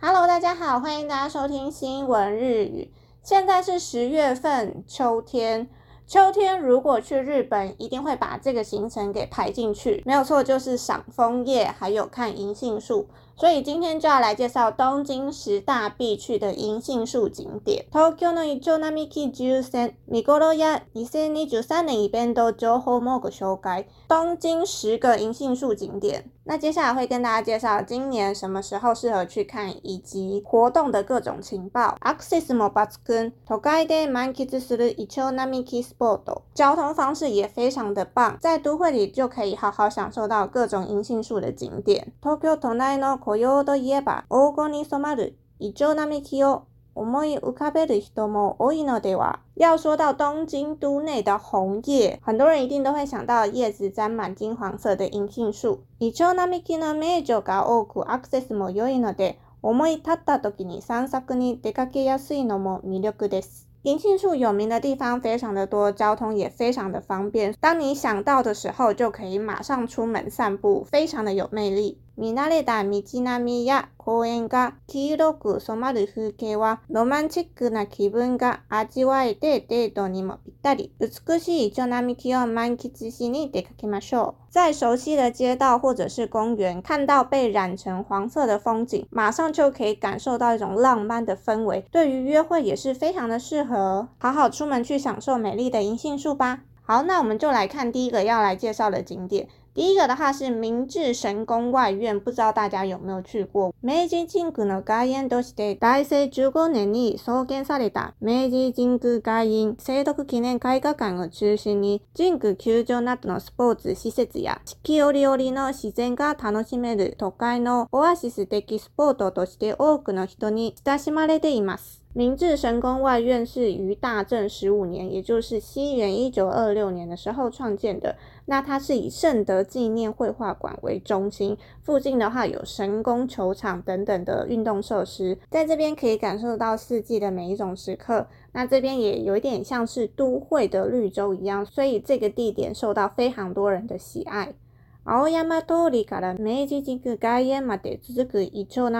Hello，大家好，欢迎大家收听新闻日语。现在是十月份，秋天。秋天如果去日本，一定会把这个行程给排进去。没有错，就是赏枫叶，还有看银杏树。所以今天就要来介绍东京十大必去的银杏树景点。Tokyo no ichi nami kizusan migoroya isen ni ju san ni ben do jo ho mo ga shou ga. 东京十个银杏树景点。那接下来会跟大家介绍今年什么时候适合去看，以及活动的各种情报。Access mo butsu kun to gaide man ki tsuru ichi nami k i s p o r o 交通方式也非常的棒，在都会里就可以好好享受到各种银杏树的景点。Tokyo to naino 雇用といえば黄金に染まる胃腸並木を思い浮かべる人も多いのでは。要说到东京都内的红叶，很多人一定都会想到叶子沾满金黄色的银杏树。イチョは並木の名所が多くアクセスも良いので、思い立った時に散策に出かけやすいのも魅力です。银杏树有名的地方非常的多，交通也非常的方便。当你想到的时候，就可以马上出门散步，非常的有魅力。見慣れた道並みや公園が黄色く染まる風景はロマンチックな気分が味わえてデートにもぴったり。美しい営み気を満喫しに出かけましょう。在熟悉的街道或者是公園、看到被染成黄色的风景，马上就可以感受到一种浪漫的氛围。对于约会也是非常的适合。好好出门去享受美丽的银杏树吧。好，那我们就来看第一个要来介绍的景点。第一个的话是明治神宫外苑，不知道大家有没有去过？明治神宮の外苑として大正15年に創建された明治神宮外苑聖徳記念絵画館を中心に神宮球場などのスポーツ施設や四季折々の自然が楽しめる都会のオアシス的スポットとして多くの人に親しまれています。明治神宫外院是于大正十五年，也就是西元一九二六年的时候创建的。那它是以圣德纪念绘画馆为中心，附近的话有神宫球场等等的运动设施，在这边可以感受到四季的每一种时刻。那这边也有一点像是都会的绿洲一样，所以这个地点受到非常多人的喜爱。通りから明治外苑まで続く一丁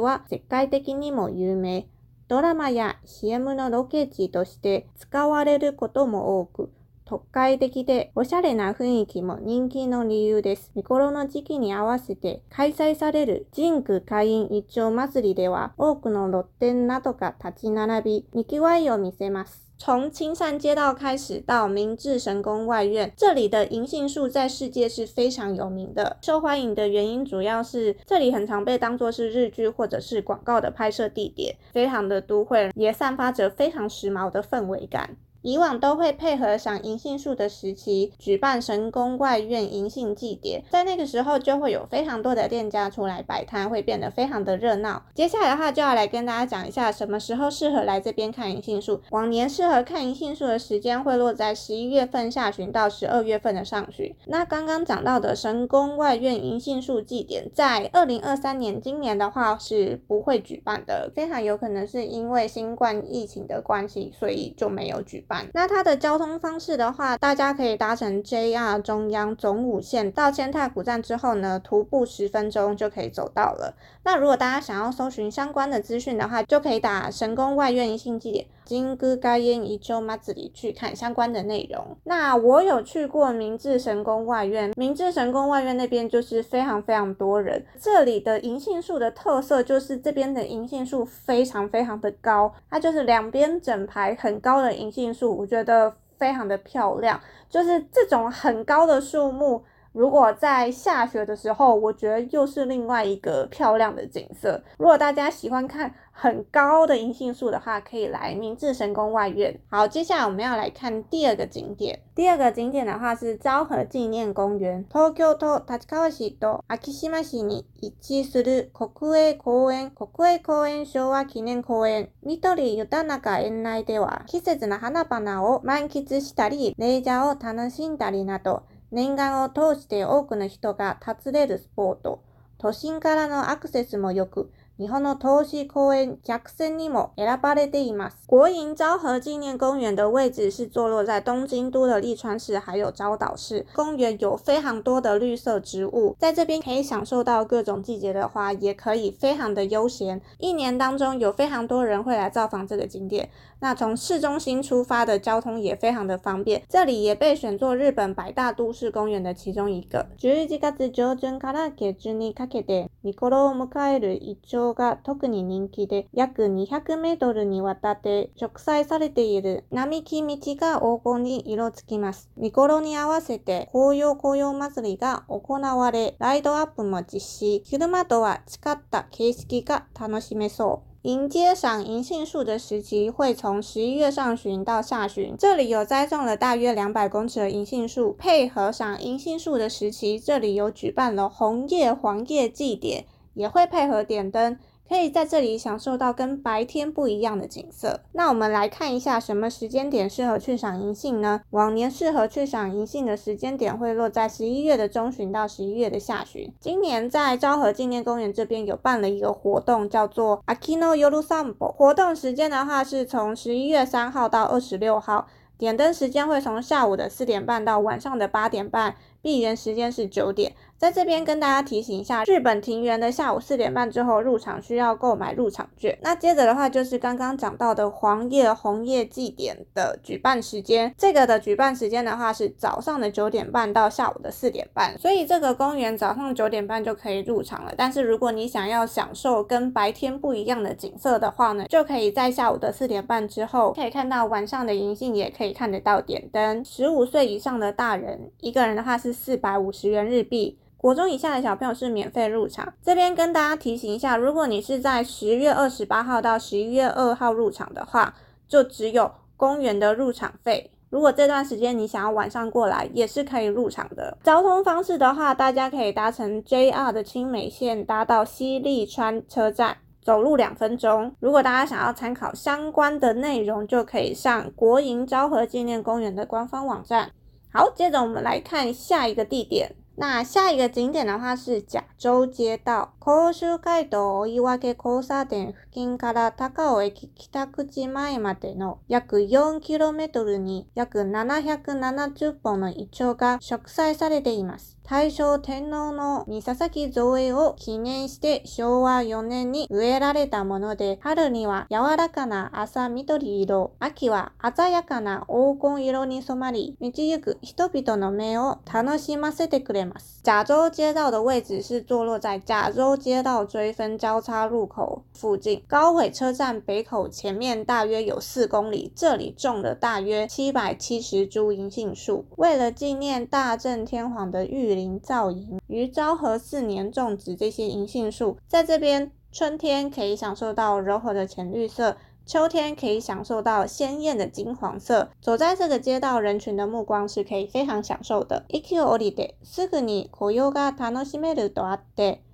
は世界的にも有名。ドラマや CM のロケ地として使われることも多く、特快的でおしゃれな雰囲気も人気の理由です。見頃の時期に合わせて開催される神宮会員一丁祭りでは多くの露店などが立ち並び、賑わいを見せます。从青山街道开始到明治神宫外苑，这里的银杏树在世界是非常有名的。受欢迎的原因主要是这里很常被当作是日剧或者是广告的拍摄地点，非常的都会，也散发着非常时髦的氛围感。以往都会配合赏银杏树的时期举办神宫外苑银杏祭典，在那个时候就会有非常多的店家出来摆摊，会变得非常的热闹。接下来的话就要来跟大家讲一下什么时候适合来这边看银杏树。往年适合看银杏树的时间会落在十一月份下旬到十二月份的上旬。那刚刚讲到的神宫外苑银杏树祭典，在二零二三年今年的话是不会举办的，非常有可能是因为新冠疫情的关系，所以就没有举办。那它的交通方式的话，大家可以搭乘 JR 中央总武线到千泰古站之后呢，徒步十分钟就可以走到了。那如果大家想要搜寻相关的资讯的话，就可以打神宫外院一新祭。您可以跟伊州妈子里去看相关的内容。那我有去过明治神宫外院，明治神宫外院那边就是非常非常多人。这里的银杏树的特色就是这边的银杏树非常非常的高，它就是两边整排很高的银杏树，我觉得非常的漂亮。就是这种很高的树木。如果在下雪的时候，我觉得又是另外一个漂亮的景色。如果大家喜欢看很高的银杏树的话，可以来明治神宫外苑。好，接下来我们要来看第二个景点。第二个景点的话是昭和纪念公园 （Tokyo t o 秋島 o w a s i To Akishima c i y する国営公園国営公園昭和記念公園緑豊中園内では季節の花並を満喫したりレジャーを楽しんだりなど。念願を通して多くの人が訪れるスポット、都心からのアクセスも良く、日本の投資公園1000にも選ばれています。国营昭和纪念公园的位置是坐落在东京都的立川市，还有昭岛市。公园有非常多的绿色植物，在这边可以享受到各种季节的花，也可以非常的悠闲。一年当中有非常多人会来造访这个景点。那从市中心出发的交通也非常的方便。这里也被选作日本百大都市公园的其中一个。十一月上旬から下旬にかけて、日頃を迎える一兆。橋が特に人気で、約200メートルにわたって植栽されている並木道が黄金に色づきます。見頃に合わせて紅葉紅葉祭りが行われ、ライトアップも実施、昼間とは違った景色が楽しめそう。迎接赏银杏树的时期会从十一月上旬到下旬，这里有栽种了大约两百公尺的银杏树。配合赏银杏树的时期，这里有举办了红叶黄叶祭典。也会配合点灯，可以在这里享受到跟白天不一样的景色。那我们来看一下什么时间点适合去赏银杏呢？往年适合去赏银杏的时间点会落在十一月的中旬到十一月的下旬。今年在昭和纪念公园这边有办了一个活动，叫做 Aki no Yurusambo。活动时间的话是从十一月三号到二十六号，点灯时间会从下午的四点半到晚上的八点半。闭园时间是九点，在这边跟大家提醒一下，日本庭园的下午四点半之后入场需要购买入场券。那接着的话就是刚刚讲到的黄叶红叶祭典的举办时间，这个的举办时间的话是早上的九点半到下午的四点半，所以这个公园早上九点半就可以入场了。但是如果你想要享受跟白天不一样的景色的话呢，就可以在下午的四点半之后可以看到晚上的银杏，也可以看得到点灯。十五岁以上的大人一个人的话是。四百五十元日币。国中以下的小朋友是免费入场。这边跟大家提醒一下，如果你是在十月二十八号到十一月二号入场的话，就只有公园的入场费。如果这段时间你想要晚上过来，也是可以入场的。交通方式的话，大家可以搭乘 JR 的青梅线，搭到西利川车站，走路两分钟。如果大家想要参考相关的内容，就可以上国营昭和纪念公园的官方网站。好，接着我们来看下一个地点。那下一个景点的话是甲州街道。甲州街道追分交差点付近から高尾駅北口前までの約 4km に約770本のイチョウが植栽されています。大正天皇の三佐崎造営を記念して昭和4年に植えられたもので、春には柔らかな朝緑色、秋は鮮やかな黄金色に染まり、道行く人々の目を楽しませてくれます。甲州街道の位置是坐落在甲州街道追分交叉路口附近，高尾车站北口前面大约有四公里。这里种了大约七百七十株银杏树。为了纪念大正天皇的御林造营，于昭和四年种植这些银杏树。在这边，春天可以享受到柔和的浅绿色，秋天可以享受到鲜艳的金黄色。走在这个街道，人群的目光是可以非常享受的。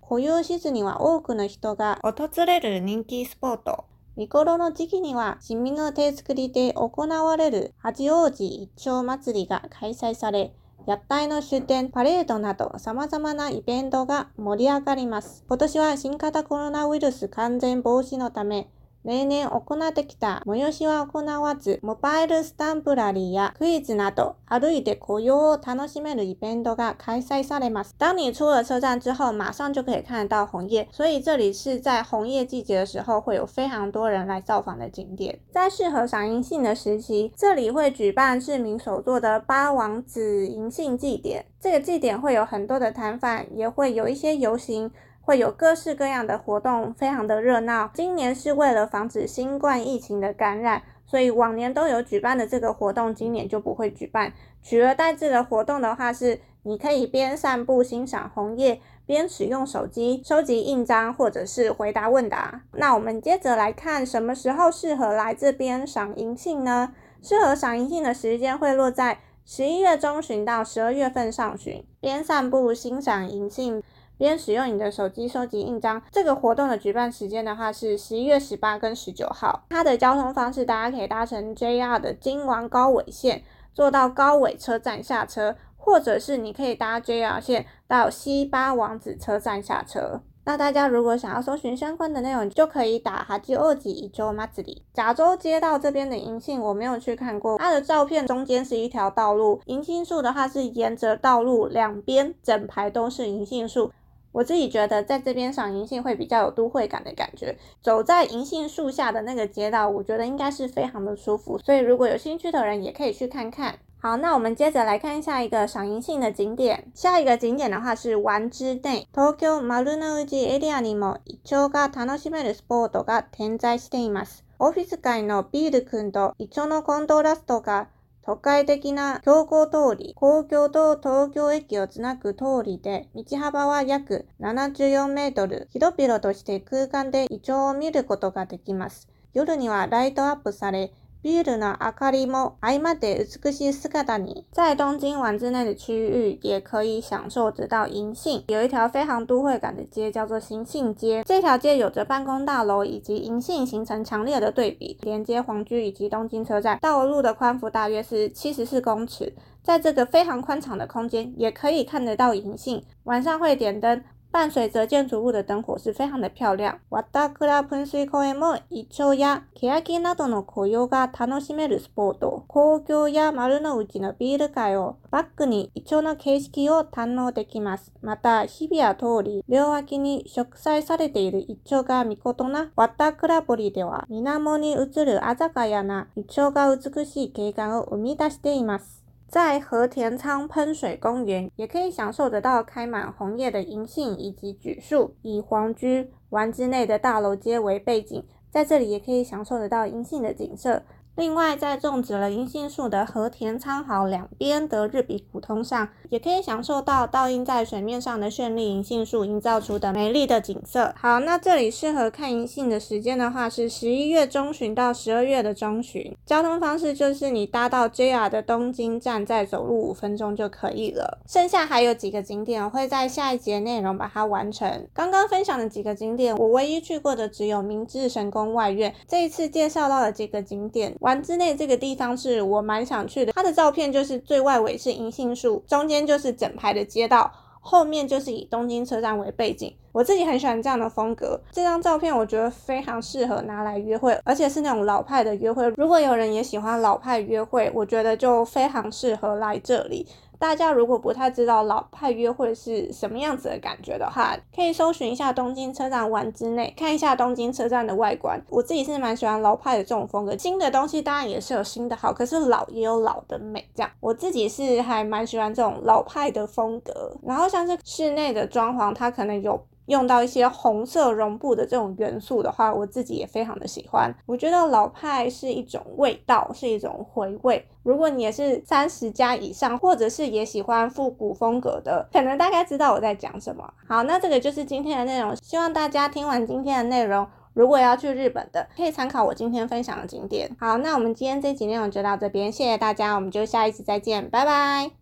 保有しずには多くの人が訪れる人気スポット。見頃の時期には、市民の手作りで行われる八王子一丁祭りが開催され、屋台の出店、パレードなど様々なイベントが盛り上がります。今年は新型コロナウイルス完全防止のため、每年を行ってきたもしは行わず、モバイルスタンプラリーやクイズなど、あるいで雇用を楽しめるイベントが開催されます。当你出了车站之后，马上就可以看到红叶，所以这里是在红叶季节的时候，会有非常多人来造访的景点。在适合赏银杏的时期，这里会举办市民手做的八王子银杏祭典。这个祭典会有很多的摊贩，也会有一些游行。会有各式各样的活动，非常的热闹。今年是为了防止新冠疫情的感染，所以往年都有举办的这个活动，今年就不会举办。取而代之的活动的话，是你可以边散步欣赏红叶，边使用手机收集印章或者是回答问答。那我们接着来看，什么时候适合来这边赏银杏呢？适合赏银杏的时间会落在十一月中旬到十二月份上旬。边散步欣赏银杏。边使用你的手机收集印章，这个活动的举办时间的话是十一月十八跟十九号。它的交通方式，大家可以搭乘 JR 的京王高尾线，坐到高尾车站下车，或者是你可以搭 JR 线到西八王子车站下车。那大家如果想要搜寻相关的内容，就可以打哈基二吉伊州马子里。甲州街道这边的银杏，我没有去看过，它的照片中间是一条道路，银杏树的话是沿着道路两边整排都是银杏树。我自己觉得，在这边赏银杏会比较有都会感的感觉。走在银杏树下的那个街道，我觉得应该是非常的舒服。所以如果有兴趣的人，也可以去看看。好，那我们接着来看下一个赏银杏的景点。下一个景点的话是丸之内。Tokyo Marunouchi area にも、一兆が楽しめるスポーツが点在しています。オフィス街のビル群と一兆のコンドラストが都会的な強行通り、公共と東京駅をつなぐ通りで、道幅は約74メートル、広々として空間でイチョウを見ることができます。夜にはライトアップされ、比如呢，阿卡里摩爱马德、茨古西斯卡达尼，在东京湾之内的区域也可以享受得到银杏。有一条非常都会感的街叫做银杏街，这条街有着办公大楼以及银杏形成强烈的对比，连接皇居以及东京车站。道路的宽幅大约是七十四公尺，在这个非常宽敞的空间，也可以看得到银杏，晚上会点灯。伴随着建筑物的灯火是非常的漂亮。ワタクラ噴水公園も胃チやケヤキなどの紅葉が楽しめるスポット、工業や丸の内のビール会をバックに胃チの景色を堪能できます。また、日々谷通り、両脇に植栽されている胃チが見事なワタクラ堀では、水面に映る鮮やかな胃チが美しい景観を生み出しています。在和田仓喷水公园，也可以享受得到开满红叶的银杏以及榉树，以皇居丸之内的大楼街为背景，在这里也可以享受得到银杏的景色。另外，在种植了银杏树的和田仓豪两边的日比谷通上，也可以享受到倒映在水面上的绚丽银杏树营造出的美丽的景色。好，那这里适合看银杏的时间的话是十一月中旬到十二月的中旬。交通方式就是你搭到 JR 的东京站，再走路五分钟就可以了。剩下还有几个景点会在下一节内容把它完成。刚刚分享的几个景点，我唯一去过的只有明治神宫外苑。这一次介绍到的几个景点。丸之内这个地方是我蛮想去的，它的照片就是最外围是银杏树，中间就是整排的街道，后面就是以东京车站为背景。我自己很喜欢这样的风格，这张照片我觉得非常适合拿来约会，而且是那种老派的约会。如果有人也喜欢老派约会，我觉得就非常适合来这里。大家如果不太知道老派约会是什么样子的感觉的话，可以搜寻一下东京车站丸之内，看一下东京车站的外观。我自己是蛮喜欢老派的这种风格，新的东西当然也是有新的好，可是老也有老的美。这样我自己是还蛮喜欢这种老派的风格。然后像是室内的装潢，它可能有用到一些红色绒布的这种元素的话，我自己也非常的喜欢。我觉得老派是一种味道，是一种回味。如果你也是三十加以上，或者是也喜欢复古风格的，可能大概知道我在讲什么。好，那这个就是今天的内容，希望大家听完今天的内容，如果要去日本的，可以参考我今天分享的景点。好，那我们今天这集内容就到这边，谢谢大家，我们就下一次再见，拜拜。